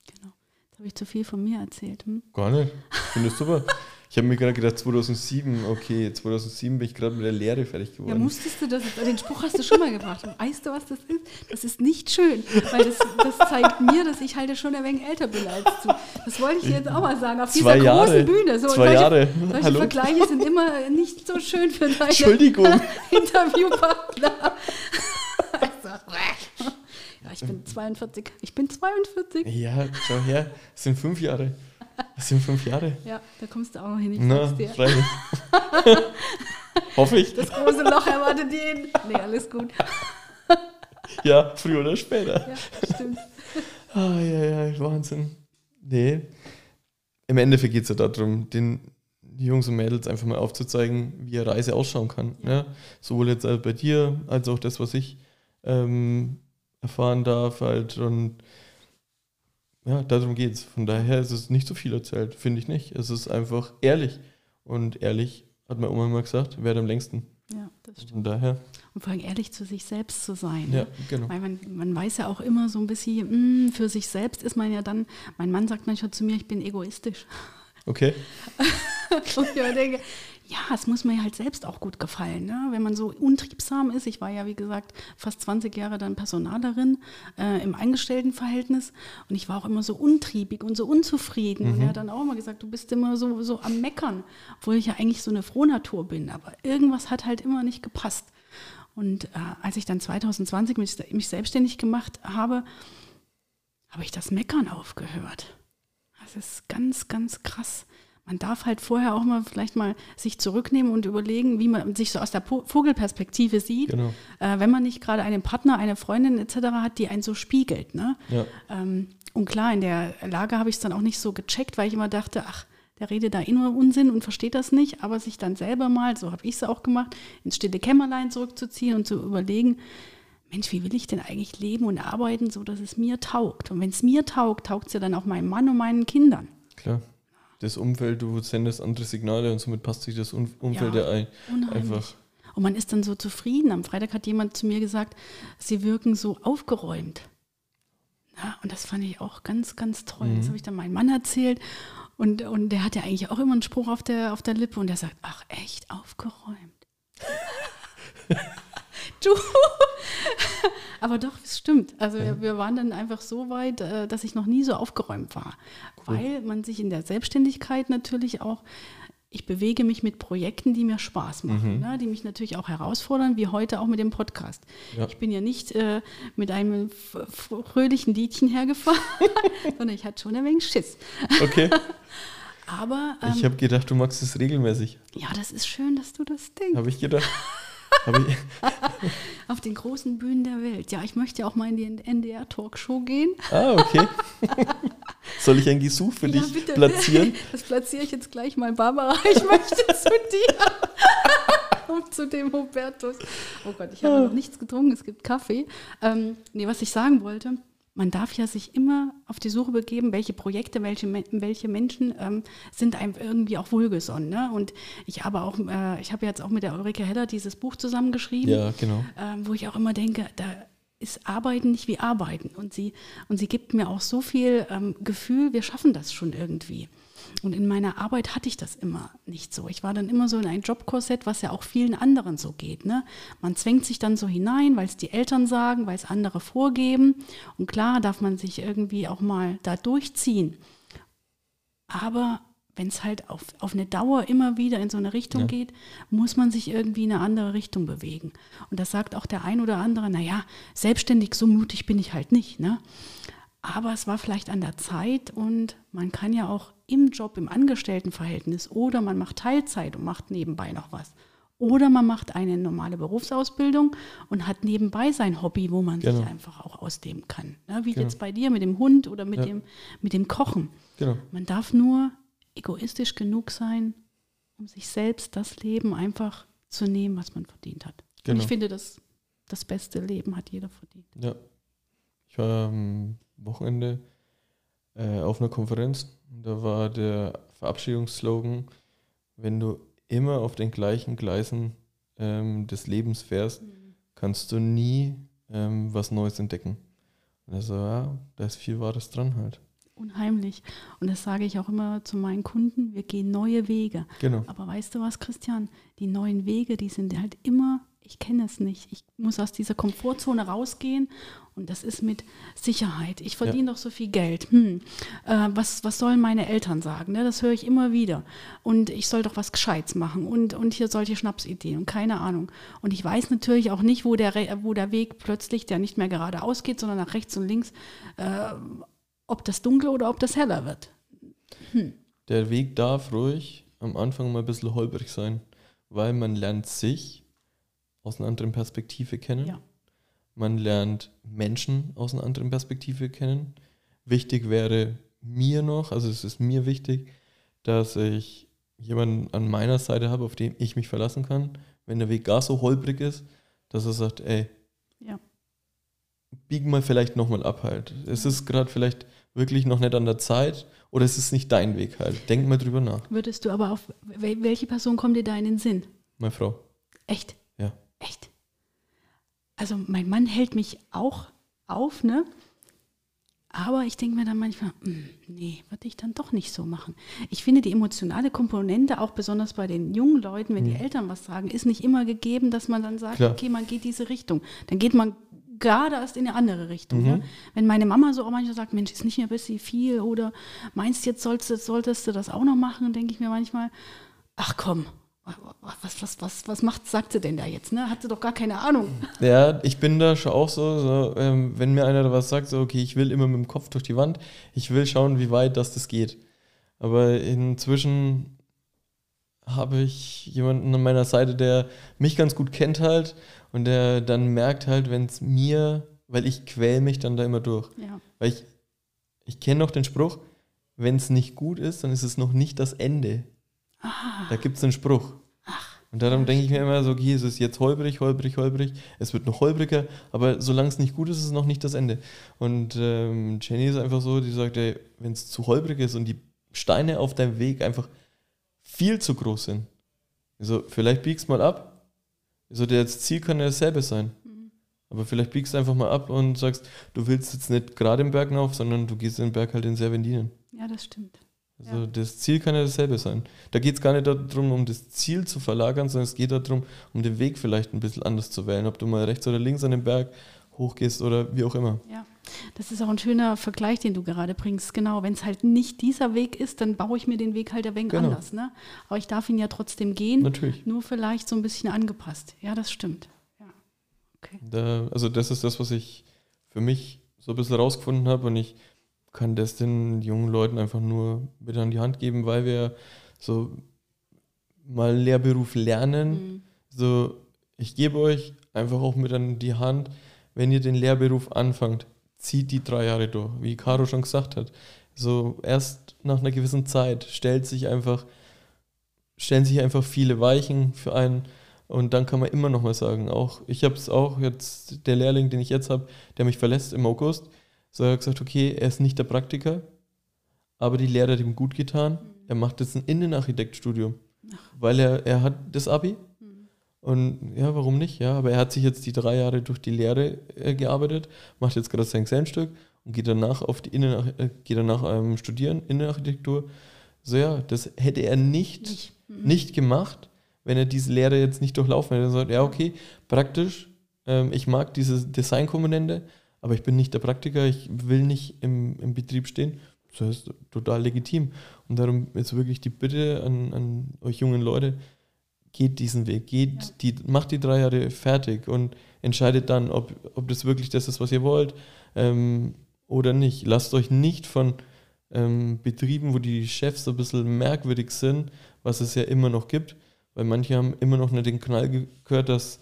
genau. Jetzt habe ich zu viel von mir erzählt. Hm? Gar nicht. Ich finde das super. Ich habe mir gerade gedacht, 2007, okay, 2007 bin ich gerade mit der Lehre fertig Ja, geworden. musstest du das, den Spruch hast du schon mal gebracht. Und weißt du, was das ist? Das ist nicht schön, weil das, das zeigt mir, dass ich halt schon ein wenig älter bin als du. Das wollte ich dir jetzt auch mal sagen, auf Zwei dieser Jahre. großen Bühne. So, Zwei solche, Jahre. Solche Hallo? Vergleiche sind immer nicht so schön für deine Entschuldigung. Interviewpartner. Also, ja, ich bin 42. Ich bin 42. Ja, schau her, das sind fünf Jahre. Das sind fünf Jahre. Ja, da kommst du auch noch hin, ich Na, dir. Hoffe ich. Das große Loch erwartet jeden. Nee, alles gut. Ja, früher oder später. Ja, stimmt. Ah, ja, ja, Wahnsinn. Nee. Im Endeffekt geht es ja darum, den Jungs und Mädels einfach mal aufzuzeigen, wie eine Reise ausschauen kann. Ja. Sowohl jetzt äh, bei dir, als auch das, was ich ähm, erfahren darf. Halt. Und ja, darum geht es. Von daher ist es nicht so viel erzählt, finde ich nicht. Es ist einfach ehrlich. Und ehrlich, hat meine Oma immer gesagt, währt am längsten. Ja, das stimmt. Von daher, Und vor allem ehrlich zu sich selbst zu sein. ja, Ne? genau. Weil man, man weiß ja auch immer so ein bisschen, mh, für sich selbst ist man ja dann, mein Mann sagt manchmal zu mir, ich bin egoistisch. Okay. Und ich denke, ja, es muss mir halt selbst auch gut gefallen. Ne? Wenn man so untriebsam ist, ich war ja wie gesagt fast 20 Jahre dann Personalerin äh, im Angestelltenverhältnis und ich war auch immer so untriebig und so unzufrieden. Und er hat dann auch immer gesagt, du bist immer so, so am Meckern, obwohl ich ja eigentlich so eine Frohnatur bin. Aber irgendwas hat halt immer nicht gepasst. Und äh, als ich dann 2020 mich, mich selbstständig gemacht habe, habe ich das Meckern aufgehört. Das ist ganz, ganz krass. Man darf halt vorher auch mal vielleicht mal sich zurücknehmen und überlegen, wie man sich so aus der Vogelperspektive sieht, Genau. äh, wenn man nicht gerade einen Partner, eine Freundin etc. hat, die einen so spiegelt. Ne? Ja. Ähm, und klar, in der Lage habe ich es dann auch nicht so gecheckt, weil ich immer dachte, ach, der redet da eh nur Unsinn und versteht das nicht, aber sich dann selber mal, so habe ich es auch gemacht, ins stille Kämmerlein zurückzuziehen und zu überlegen, Mensch, wie will ich denn eigentlich leben und arbeiten, so dass es mir taugt? Und wenn es mir taugt, taugt es ja dann auch meinem Mann und meinen Kindern. Klar. Das Umfeld, du sendest andere Signale und somit passt sich das Um- Umfeld ja, Ja, ein. Unheimlich. Einfach. Und man ist dann so zufrieden. Am Freitag hat jemand zu mir gesagt, sie wirken so aufgeräumt. Ja, und das fand ich auch ganz, ganz toll. Mhm. Das habe ich dann meinem Mann erzählt. Und, und der hat ja eigentlich auch immer einen Spruch auf der, auf der Lippe und der sagt, ach echt, aufgeräumt. du. Aber doch, es stimmt. Also wir, wir waren dann einfach so weit, äh, dass ich noch nie so aufgeräumt war. Weil man sich in der Selbstständigkeit natürlich auch, ich bewege mich mit Projekten, die mir Spaß machen, ne, die mich natürlich auch herausfordern, wie heute auch mit dem Podcast. Ja. Ich bin ja nicht äh, mit einem fröhlichen Liedchen hergefahren, sondern ich hatte schon ein wenig Schiss. Okay. Aber ich ähm, habe gedacht, du magst es regelmäßig. ja, das ist schön, dass du das denkst. Habe ich gedacht. Auf den großen Bühnen der Welt. Ja, ich möchte auch mal in die NDR-Talkshow gehen. ah, okay. Soll ich ein Gesuch für Ja, dich bitte. platzieren? Das platziere ich jetzt gleich mal, Barbara. Ich möchte zu dir. Und zu dem Hubertus. Oh Gott, ich habe noch nichts getrunken, es gibt Kaffee. Ähm, nee, was ich sagen wollte, man darf ja sich immer auf die Suche begeben, welche Projekte, welche, welche Menschen ähm, sind einem irgendwie auch wohlgesonnen. Ne? Und ich habe auch, äh, ich habe jetzt auch mit der Ulrike Hedder dieses Buch zusammengeschrieben Ja, genau. ähm, wo ich auch immer denke, da ist Arbeiten nicht wie Arbeiten. Und sie, und sie gibt mir auch so viel ähm, Gefühl, wir schaffen das schon irgendwie. Und in meiner Arbeit hatte ich das immer nicht so. Ich war dann immer so in ein Jobkorsett, was ja auch vielen anderen so geht. Ne? Man zwängt sich dann so hinein, weil es die Eltern sagen, weil es andere vorgeben. Und klar darf man sich irgendwie auch mal da durchziehen. Aber wenn es halt auf, auf eine Dauer immer wieder in so eine Richtung ja. geht, muss man sich irgendwie in eine andere Richtung bewegen. Und das sagt auch der ein oder andere, naja, selbstständig so mutig bin ich halt nicht. Ne? Aber es war vielleicht an der Zeit und man kann ja auch im Job, im Angestelltenverhältnis oder man macht Teilzeit und macht nebenbei noch was. Oder man macht eine normale Berufsausbildung und hat nebenbei sein Hobby, wo man genau. sich einfach auch ausleben kann. Ne? Wie genau. jetzt bei dir mit dem Hund oder mit, ja. dem, mit dem Kochen. Genau. Man darf nur egoistisch genug sein, um sich selbst das Leben einfach zu nehmen, was man verdient hat. Genau. Und ich finde, das, das beste Leben hat jeder verdient. Ja. Ich war am Wochenende äh, auf einer Konferenz. Da war der Verabschiedungsslogan, wenn du immer auf den gleichen Gleisen ähm, des Lebens fährst, mhm. kannst du nie ähm, was Neues entdecken. Und er so, ja, da ist viel Wahres dran halt. Unheimlich. Und das sage ich auch immer zu meinen Kunden, wir gehen neue Wege. Genau. Aber weißt du was, Christian? Die neuen Wege, die sind halt immer, ich kenne es nicht. Ich muss aus dieser Komfortzone rausgehen und das ist mit Sicherheit. Ich verdiene ja. doch so viel Geld. Hm. Äh, was, was sollen meine Eltern sagen? Ne? Das höre ich immer wieder. Und ich soll doch was Gescheites machen. Und, und hier solche Schnapsideen und keine Ahnung. Und ich weiß natürlich auch nicht, wo der, wo der Weg plötzlich, der nicht mehr geradeaus geht, sondern nach rechts und links, äh, ob das dunkel oder ob das heller wird. Hm. Der Weg darf ruhig am Anfang mal ein bisschen holprig sein, weil man lernt sich aus einer anderen Perspektive kennen. Ja. Man lernt Menschen aus einer anderen Perspektive kennen. Wichtig wäre mir noch, also es ist mir wichtig, dass ich jemanden an meiner Seite habe, auf den ich mich verlassen kann, wenn der Weg gar so holprig ist, dass er sagt, ey, ja. biegen mal vielleicht nochmal ab halt. Es ist gerade vielleicht wirklich noch nicht an der Zeit oder es ist nicht dein Weg halt. Denk mal drüber nach. Würdest du aber auf, welche Person kommt dir da in den Sinn? Meine Frau. Echt? Echt? Also mein Mann hält mich auch auf, ne? Aber ich denke mir dann manchmal, hm, nee, würde ich dann doch nicht so machen. Ich finde die emotionale Komponente, auch besonders bei den jungen Leuten, wenn mhm. die Eltern was sagen, ist nicht immer gegeben, dass man dann sagt, Klar. okay, man geht diese Richtung. Dann geht man gerade erst in eine andere Richtung. Mhm. Ja? Wenn meine Mama so auch manchmal sagt, Mensch, ist nicht mehr ein bisschen viel oder meinst jetzt solltest, solltest du das auch noch machen, denke ich mir manchmal, ach komm, was, was, was, was macht, sagt sie denn da jetzt? Ne? Hat sie doch gar keine Ahnung. Ja, ich bin da schon auch so, so ähm, wenn mir einer da was sagt, so, okay, ich will immer mit dem Kopf durch die Wand, ich will schauen, wie weit das, das geht. Aber inzwischen habe ich jemanden an meiner Seite, der mich ganz gut kennt halt und der dann merkt halt, wenn es mir, weil ich quäl mich dann da immer durch. Ja. Weil ich, ich kenne noch den Spruch, wenn es nicht gut ist, dann ist es noch nicht das Ende. Ah. Da gibt es einen Spruch. Und darum denke ich mir immer so, okay, es ist jetzt holprig, holprig, holprig, es wird noch holpriger, aber solange es nicht gut ist, ist es noch nicht das Ende. Und ähm, Jenny ist einfach so, die sagt, wenn es zu holprig ist und die Steine auf deinem Weg einfach viel zu groß sind, also vielleicht biegst mal ab also das Ziel kann ja dasselbe sein. Mhm. Aber vielleicht biegst du einfach mal ab und sagst, du willst jetzt nicht gerade im Berg auf, sondern du gehst den Berg halt in Servendinen. Ja, das stimmt. Also ja. das Ziel kann ja dasselbe sein. Da geht es gar nicht darum, um das Ziel zu verlagern, sondern es geht darum, um den Weg vielleicht ein bisschen anders zu wählen. Ob du mal rechts oder links an den Berg hochgehst oder wie auch immer. Ja. Das ist auch ein schöner Vergleich, den du gerade bringst. Genau, wenn es halt nicht dieser Weg ist, dann baue ich mir den Weg halt ein wenig genau. anders. Ne? Aber ich darf ihn ja trotzdem gehen. Natürlich. Nur vielleicht so ein bisschen angepasst. Ja, das stimmt. Ja. Okay. Da, also das ist das, was ich für mich so ein bisschen rausgefunden habe und ich kann das den jungen Leuten einfach nur mit an die Hand geben, weil wir so mal Lehrberuf lernen. Mhm. So, ich gebe euch einfach auch mit an die Hand, wenn ihr den Lehrberuf anfangt, zieht die drei Jahre durch, wie Caro schon gesagt hat. So erst nach einer gewissen Zeit stellt sich einfach, stellen sich einfach viele Weichen für einen und dann kann man immer noch mal sagen, auch ich habe es auch jetzt, der Lehrling, den ich jetzt habe, der mich verlässt im August, so er hat gesagt, okay, er ist nicht der Praktiker, aber die Lehre hat ihm gut getan. Er macht jetzt ein Innenarchitektstudium, weil er, er hat das Abi Und ja, warum nicht? Ja, aber er hat sich jetzt die drei Jahre durch die Lehre äh, gearbeitet, macht jetzt gerade sein Gesellenstück und geht danach auf die Innen äh, geht danach ähm, studieren Innenarchitektur. So ja, das hätte er nicht, nicht. Mhm. nicht gemacht, wenn er diese Lehre jetzt nicht durchlaufen hätte. Er sagt, ja, okay, praktisch, ähm, ich mag diese Designkomponente, aber ich bin nicht der Praktiker, ich will nicht im, im Betrieb stehen. Das heißt, total legitim. Und darum ist wirklich die Bitte an, an euch jungen Leute, geht diesen Weg, geht ja. die, macht die drei Jahre fertig und entscheidet dann, ob, ob das wirklich das ist, was ihr wollt ähm, oder nicht. Lasst euch nicht von ähm, Betrieben, wo die Chefs so ein bisschen merkwürdig sind, was es ja immer noch gibt, weil manche haben immer noch nicht den Knall gehört, dass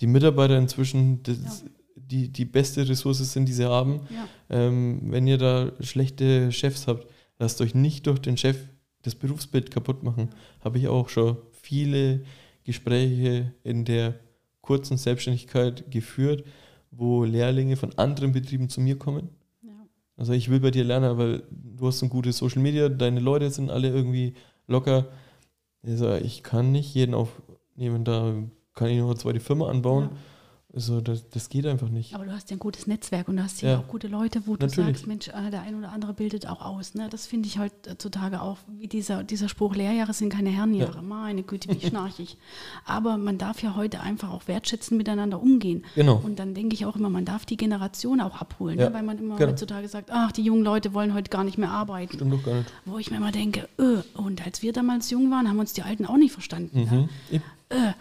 die Mitarbeiter inzwischen das, ja. Die, die beste Ressource sind, die sie haben. Ja. Ähm, wenn ihr da schlechte Chefs habt, lasst euch nicht durch den Chef das Berufsbild kaputt machen. Habe ich auch schon viele Gespräche in der kurzen Selbstständigkeit geführt, wo Lehrlinge von anderen Betrieben zu mir kommen. Ja. Also ich will bei dir lernen, weil du hast ein gutes Social Media, deine Leute sind alle irgendwie locker. Also ich kann nicht jeden aufnehmen, da kann ich noch eine zweite Firma anbauen. Ja. Also das, das geht einfach nicht. Aber du hast ja ein gutes Netzwerk und du hast ja, auch gute Leute, wo Natürlich. du sagst, Mensch, äh, der ein oder andere bildet auch aus. Ne? Das finde ich heutzutage auch, wie dieser, dieser Spruch, Lehrjahre sind keine Herrenjahre. Ja. Meine Güte, wie schnarchig. Aber man darf ja heute einfach auch wertschätzen miteinander umgehen. Genau. Und dann denke ich auch immer, man darf die Generation auch abholen, ne? ja. ne? weil man immer genau. heutzutage sagt, ach, die jungen Leute wollen heute gar nicht mehr arbeiten. Stimmt doch gar nicht. Wo ich mir immer denke, öh, und als wir damals jung waren, haben uns die Alten auch nicht verstanden. Mhm. Ja? Äh,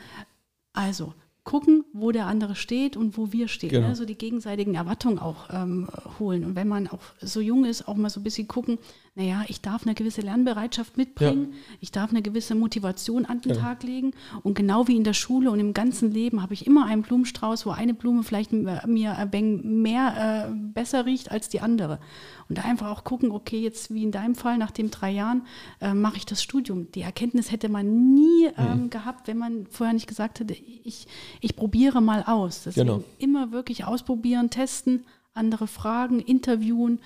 also, gucken, wo der andere steht und wo wir stehen. Genau. Ne? So die gegenseitigen Erwartungen auch ähm, holen. Und wenn man auch so jung ist, auch mal so ein bisschen gucken, naja, ich darf eine gewisse Lernbereitschaft mitbringen, ja. ich darf eine gewisse Motivation an den ja. Tag legen. Und genau wie in der Schule und im ganzen Leben habe ich immer einen Blumenstrauß, wo eine Blume vielleicht mir mehr äh, besser riecht als die andere. Und da einfach auch gucken, okay, jetzt wie in deinem Fall, nach den drei Jahren äh, mache ich das Studium. Die Erkenntnis hätte man nie ähm, mhm. gehabt, wenn man vorher nicht gesagt hätte, ich, ich probiere mal aus. Deswegen genau. immer wirklich ausprobieren, testen, andere fragen, interviewen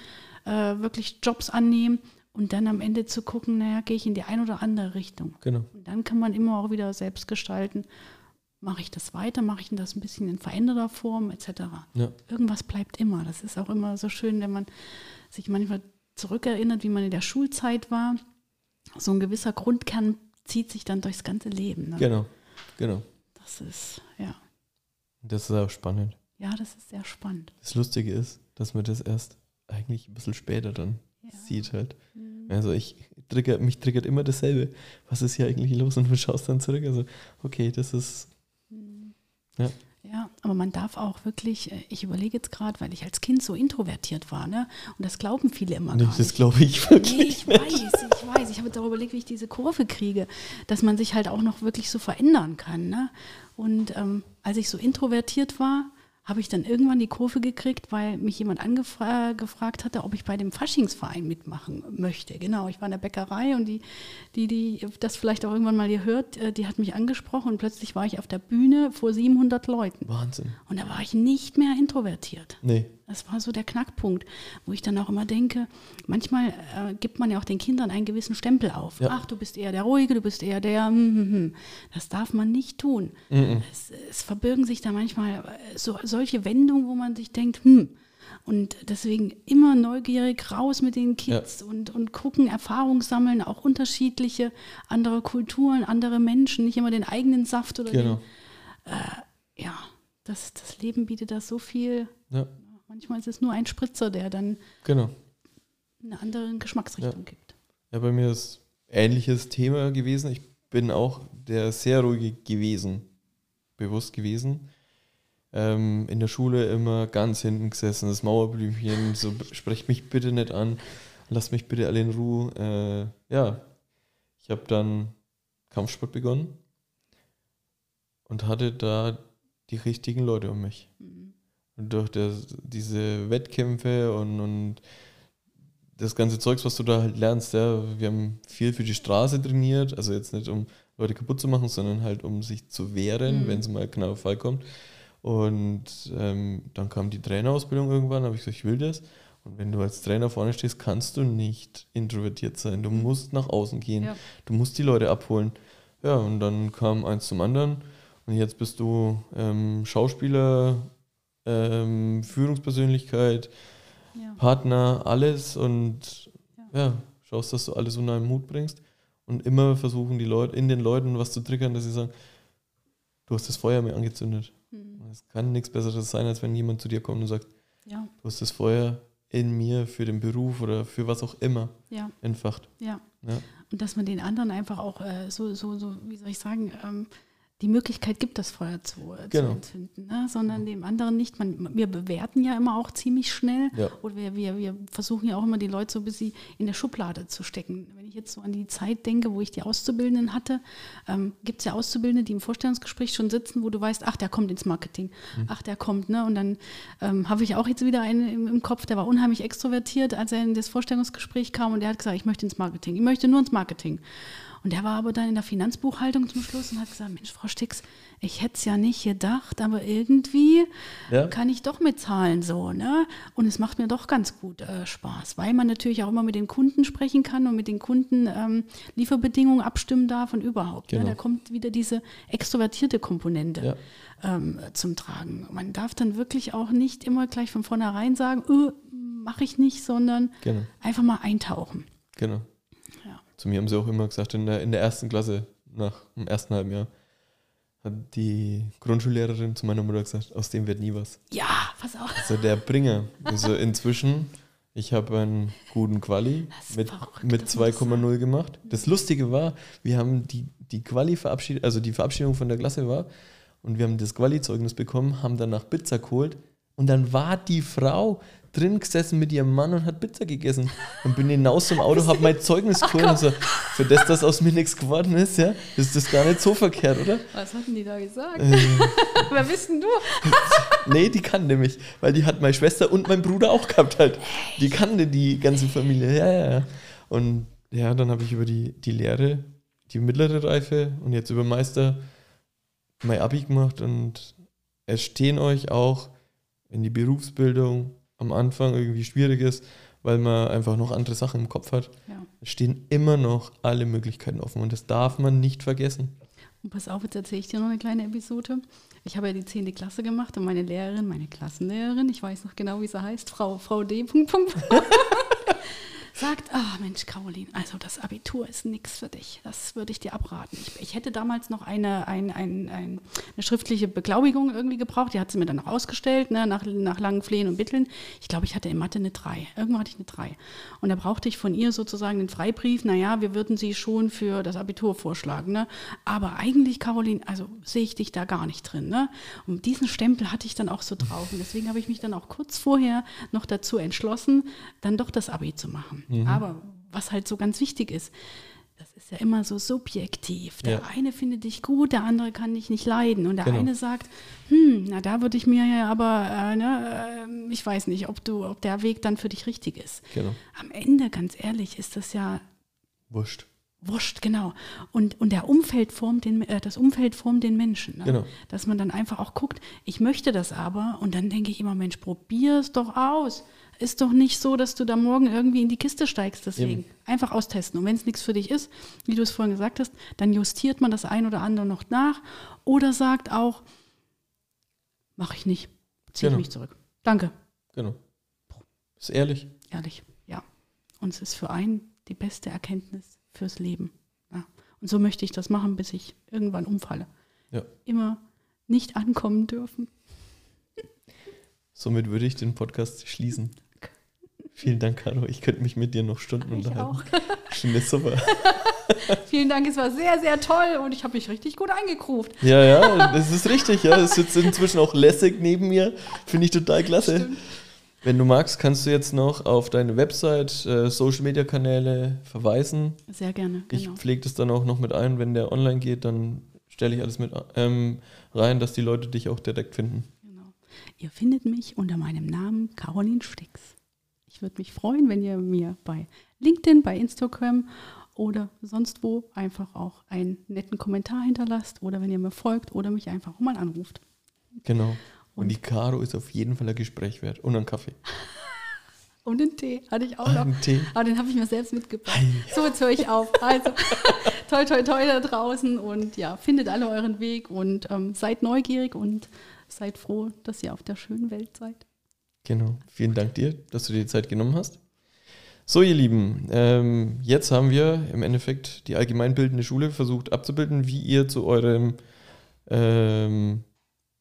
äh, wirklich Jobs annehmen und dann am Ende zu gucken, naja, gehe ich in die eine oder andere Richtung. Genau. Und dann kann man immer auch wieder selbst gestalten, mache ich das weiter, mache ich das ein bisschen in veränderter Form etc. Ja. Irgendwas bleibt immer. Das ist auch immer so schön, wenn man sich manchmal zurückerinnert, wie man in der Schulzeit war. So ein gewisser Grundkern zieht sich dann durchs ganze Leben. Ne? Genau, genau. Das ist, ja. Das ist auch spannend. Ja, das ist sehr spannend. Das Lustige ist, dass man das erst eigentlich ein bisschen später dann ja. sieht halt. Mhm. Also ich trigger, mich triggert immer dasselbe. Was ist hier eigentlich los? Und du schaust dann zurück. Also, okay, das ist. Mhm. Ja. Ja, aber man darf auch wirklich, äh, ich überlege jetzt gerade, weil ich als Kind so introvertiert war, ne? Und das glauben viele immer nee, Das glaube ich wirklich. Nee, ich nicht. weiß, ich weiß. Ich habe darüber überlegt, wie ich diese Kurve kriege, dass man sich halt auch noch wirklich so verändern kann. Ne? Und ähm, als ich so introvertiert war, habe ich dann irgendwann die Kurve gekriegt, weil mich jemand angefragt hatte, ob ich bei dem Faschingsverein mitmachen möchte. Genau, ich war in der Bäckerei und die, die, die das vielleicht auch irgendwann mal gehört, äh, die hat mich angesprochen und plötzlich war ich auf der Bühne vor 700 Leuten. Wahnsinn. Und da war ich nicht mehr introvertiert. Nee. Das war so der Knackpunkt, wo ich dann auch immer denke, manchmal äh, gibt man ja auch den Kindern einen gewissen Stempel auf. Ja. Ach, du bist eher der Ruhige, du bist eher der. Hm, hm. Das darf man nicht tun. Mhm. Es, es, verbirgen sich da manchmal äh, so, solche Wendungen, wo man sich denkt, hm. Und deswegen immer neugierig raus mit den Kids ja. und, und gucken, Erfahrung sammeln, auch unterschiedliche andere Kulturen, andere Menschen, nicht immer den eigenen Saft oder genau. den. Äh, ja, das, das Leben bietet da so viel. Ja Manchmal ist es nur ein Spritzer, der dann genau. eine andere Geschmacksrichtung ja. gibt. Ja, bei mir ist ähnliches Thema gewesen. Ich bin auch der sehr ruhige gewesen, bewusst gewesen. Ähm, in der Schule immer ganz hinten gesessen, das Mauerblümchen, so sprecht mich bitte nicht an, lasst mich bitte alle in Ruhe. Äh, ja, ich habe dann Kampfsport begonnen und hatte da die richtigen Leute um mich. Mhm durch das, diese Wettkämpfe und, und das ganze Zeugs, was du da halt lernst, ja, wir haben viel für die Straße trainiert, also jetzt nicht um Leute kaputt zu machen, sondern halt um sich zu wehren, mhm. wenn es mal ein knapper Fall kommt. Und ähm, dann kam die Trainerausbildung irgendwann, habe ich gesagt, ich will das. Und wenn du als Trainer vorne stehst, kannst du nicht introvertiert sein. Du mhm. musst nach außen gehen. Ja. Du musst die Leute abholen. Ja, und dann kam eins zum anderen. Und jetzt bist du ähm, Schauspieler, ähm, Führungspersönlichkeit, Ja. Partner, alles und Ja. ja. schaust, dass du alles unter einen Hut bringst und immer versuchen die Leute in den Leuten was zu triggern, dass sie sagen, du hast das Feuer mir angezündet. Mhm. Es kann nichts Besseres sein, als wenn jemand zu dir kommt und sagt, Ja, du hast das Feuer in mir für den Beruf oder für was auch immer ja, entfacht. ja. Ja, Und dass man den anderen einfach auch äh, so, so, so, wie soll ich sagen, ähm, die Möglichkeit gibt, das Feuer zu, äh, Genau. zu entzünden, ne? sondern dem anderen nicht. Man, wir bewerten ja immer auch ziemlich schnell Ja. oder wir, wir, wir versuchen ja auch immer die Leute so ein bisschen in der Schublade zu stecken. Wenn ich jetzt so an die Zeit denke, wo ich die Auszubildenden hatte, ähm, gibt es ja Auszubildende, die im Vorstellungsgespräch schon sitzen, wo du weißt, ach, der kommt ins Marketing, ach, der kommt. Ne? Und dann ähm, habe ich auch jetzt wieder einen im, im Kopf, der war unheimlich extrovertiert, als er in das Vorstellungsgespräch kam und der hat gesagt, ich möchte ins Marketing, ich möchte nur ins Marketing. Und der war aber dann in der Finanzbuchhaltung zum Schluss und hat gesagt, Mensch, Frau Stix, ich hätte es ja nicht gedacht, aber irgendwie Ja. kann ich doch mitzahlen so, ne? Und es macht mir doch ganz gut äh, Spaß, weil man natürlich auch immer mit den Kunden sprechen kann und mit den Kunden ähm, Lieferbedingungen abstimmen darf und überhaupt. Genau. Ne? Da kommt wieder diese extrovertierte Komponente Ja. ähm, zum Tragen. Man darf dann wirklich auch nicht immer gleich von vornherein sagen, öh, mache ich nicht, sondern genau, einfach mal eintauchen. genau. Zu mir haben sie auch immer gesagt, in der, in der ersten Klasse, nach dem ersten halben Jahr, hat die Grundschullehrerin zu meiner Mutter gesagt, aus dem wird nie was. Ja, pass auf. Also der Bringer. Also inzwischen, ich habe einen guten Quali mit, verrückt, mit dass man das 2,0 gemacht. Das Lustige war, wir haben die, die Quali verabschiedet, also die Verabschiedung von der Klasse war und wir haben das Quali-Zeugnis bekommen, haben danach Pizza geholt und dann war die Frau drin gesessen mit ihrem Mann und hat Pizza gegessen. Und bin hinaus zum Auto, habe mein Zeugnis geholt und so, für das, dass aus mir nichts geworden ist, ja, ist das gar nicht so verkehrt, oder? Was hatten die da gesagt? Äh, Wer bist denn du? Nee, die kannte mich, weil die hat meine Schwester und mein Bruder auch gehabt halt. Die kannte die ganze Familie, ja, ja, ja. Und ja, dann habe ich über die, die Lehre, die mittlere Reife und jetzt über Meister mein Abi gemacht und es stehen euch auch, wenn die Berufsbildung am Anfang irgendwie schwierig ist, weil man einfach noch andere Sachen im Kopf hat, Ja. es stehen immer noch alle Möglichkeiten offen und das darf man nicht vergessen. Und pass auf, jetzt erzähle ich dir noch eine kleine Episode. Ich habe ja die 10. Klasse gemacht und meine Lehrerin, meine Klassenlehrerin, ich weiß noch genau, wie sie heißt, Frau, Frau D. Sagt, ah Mensch, Caroline, also das Abitur ist nichts für dich. Das würde ich dir abraten. Ich, ich hätte damals noch eine, ein, ein, ein, eine schriftliche Beglaubigung irgendwie gebraucht. Die hat sie mir dann noch ausgestellt, ne, nach, nach langen Flehen und Bitteln. Ich glaube, ich hatte in Mathe eine 3. Irgendwo hatte ich eine 3. Und da brauchte ich von ihr sozusagen den Freibrief, naja, wir würden sie schon für das Abitur vorschlagen. Ne? Aber eigentlich, Caroline, also sehe ich dich da gar nicht drin. Ne? Und diesen Stempel hatte ich dann auch so drauf. Und deswegen habe ich mich dann auch kurz vorher noch dazu entschlossen, dann doch das Abi zu machen. Aber was halt so ganz wichtig ist, das ist ja immer so subjektiv. Der Ja. eine findet dich gut, der andere kann dich nicht leiden. Und der Genau. eine sagt, hm, na da würde ich mir ja aber, äh, ne, äh, ich weiß nicht, ob du, ob der Weg dann für dich richtig ist. Genau. Am Ende, ganz ehrlich, ist das ja Wurscht. wurscht, genau. Und, und der Umfeld formt den, äh, das Umfeld formt den Menschen. Ne? Genau. Dass man dann einfach auch guckt, ich möchte das aber. Und dann denke ich immer, Mensch, probier es doch aus. Ist doch nicht so, dass du da morgen irgendwie in die Kiste steigst. Deswegen Eben. einfach austesten. Und wenn es nichts für dich ist, wie du es vorhin gesagt hast, dann justiert man das ein oder andere noch nach oder sagt auch, mache ich nicht, ziehe Genau. ich mich zurück. Danke, Genau. Ist ehrlich. ehrlich, ja. Und es ist für einen die beste Erkenntnis fürs Leben. Ja. Und so möchte ich das machen, bis ich irgendwann umfalle. Ja. Immer nicht ankommen dürfen. Somit würde ich den Podcast schließen. Vielen Dank, Caro. Ich könnte mich mit dir noch Stunden Ich unterhalten. auch. Ich finde das super. Vielen Dank, es war sehr, sehr toll und ich habe mich richtig gut eingekruft. Ja, ja, das ist richtig. Ja, es sitzt inzwischen auch lässig neben mir. Finde ich total klasse. Stimmt. Wenn du magst, kannst du jetzt noch auf deine Website, äh, Social Media Kanäle verweisen. Sehr gerne, Ich genau. pflege das dann auch noch mit ein. Wenn der online geht, dann stelle ich alles mit ähm, rein, dass die Leute dich auch direkt finden. genau. Ihr findet mich unter meinem Namen Caroline Stix. Ich würde mich freuen, wenn ihr mir bei LinkedIn, bei Instagram oder sonst wo einfach auch einen netten Kommentar hinterlasst oder wenn ihr mir folgt oder mich einfach mal anruft. Genau. Und, Und- die Caro ist auf jeden Fall ein Gespräch wert. Und ein Kaffee. Und den Tee hatte ich auch noch. Einen Tee. Aber den habe ich mir selbst mitgebracht. So, jetzt höre ich auf. Also, toi, toi, toi da draußen und ja, findet alle euren Weg und ähm, seid neugierig und seid froh, dass ihr auf der schönen Welt seid. Genau. Vielen Dank dir, dass du dir die Zeit genommen hast. So, ihr Lieben, ähm, jetzt haben wir im Endeffekt die allgemeinbildende Schule versucht abzubilden, wie ihr zu eurem, ähm,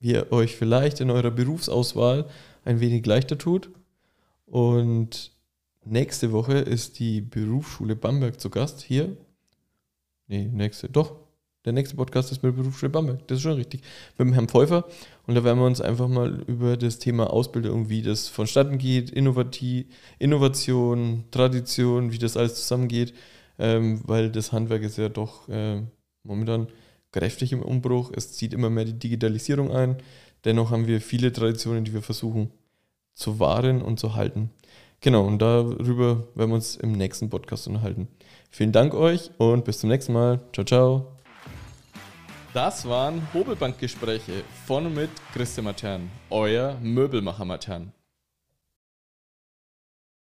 wie ihr euch vielleicht in eurer Berufsauswahl ein wenig leichter tut. Und nächste Woche ist die Berufsschule Bamberg zu Gast hier. Nee, nächste, doch. Der nächste Podcast ist mit Berufsschule Bamberg. Das ist schon richtig. Mit dem Herrn Pfeuffer. Und da werden wir uns einfach mal über das Thema Ausbildung, wie das vonstatten geht, Innovativ, Innovation, Tradition, wie das alles zusammengeht. Ähm, weil das Handwerk ist ja doch äh, momentan kräftig im Umbruch. Es zieht immer mehr die Digitalisierung ein. Dennoch haben wir viele Traditionen, die wir versuchen zu wahren und zu halten. Genau, und darüber werden wir uns im nächsten Podcast unterhalten. Vielen Dank euch und bis zum nächsten Mal. Ciao, ciao. Das waren Hobelbankgespräche von und mit Christian Matern, euer Möbelmacher Matern.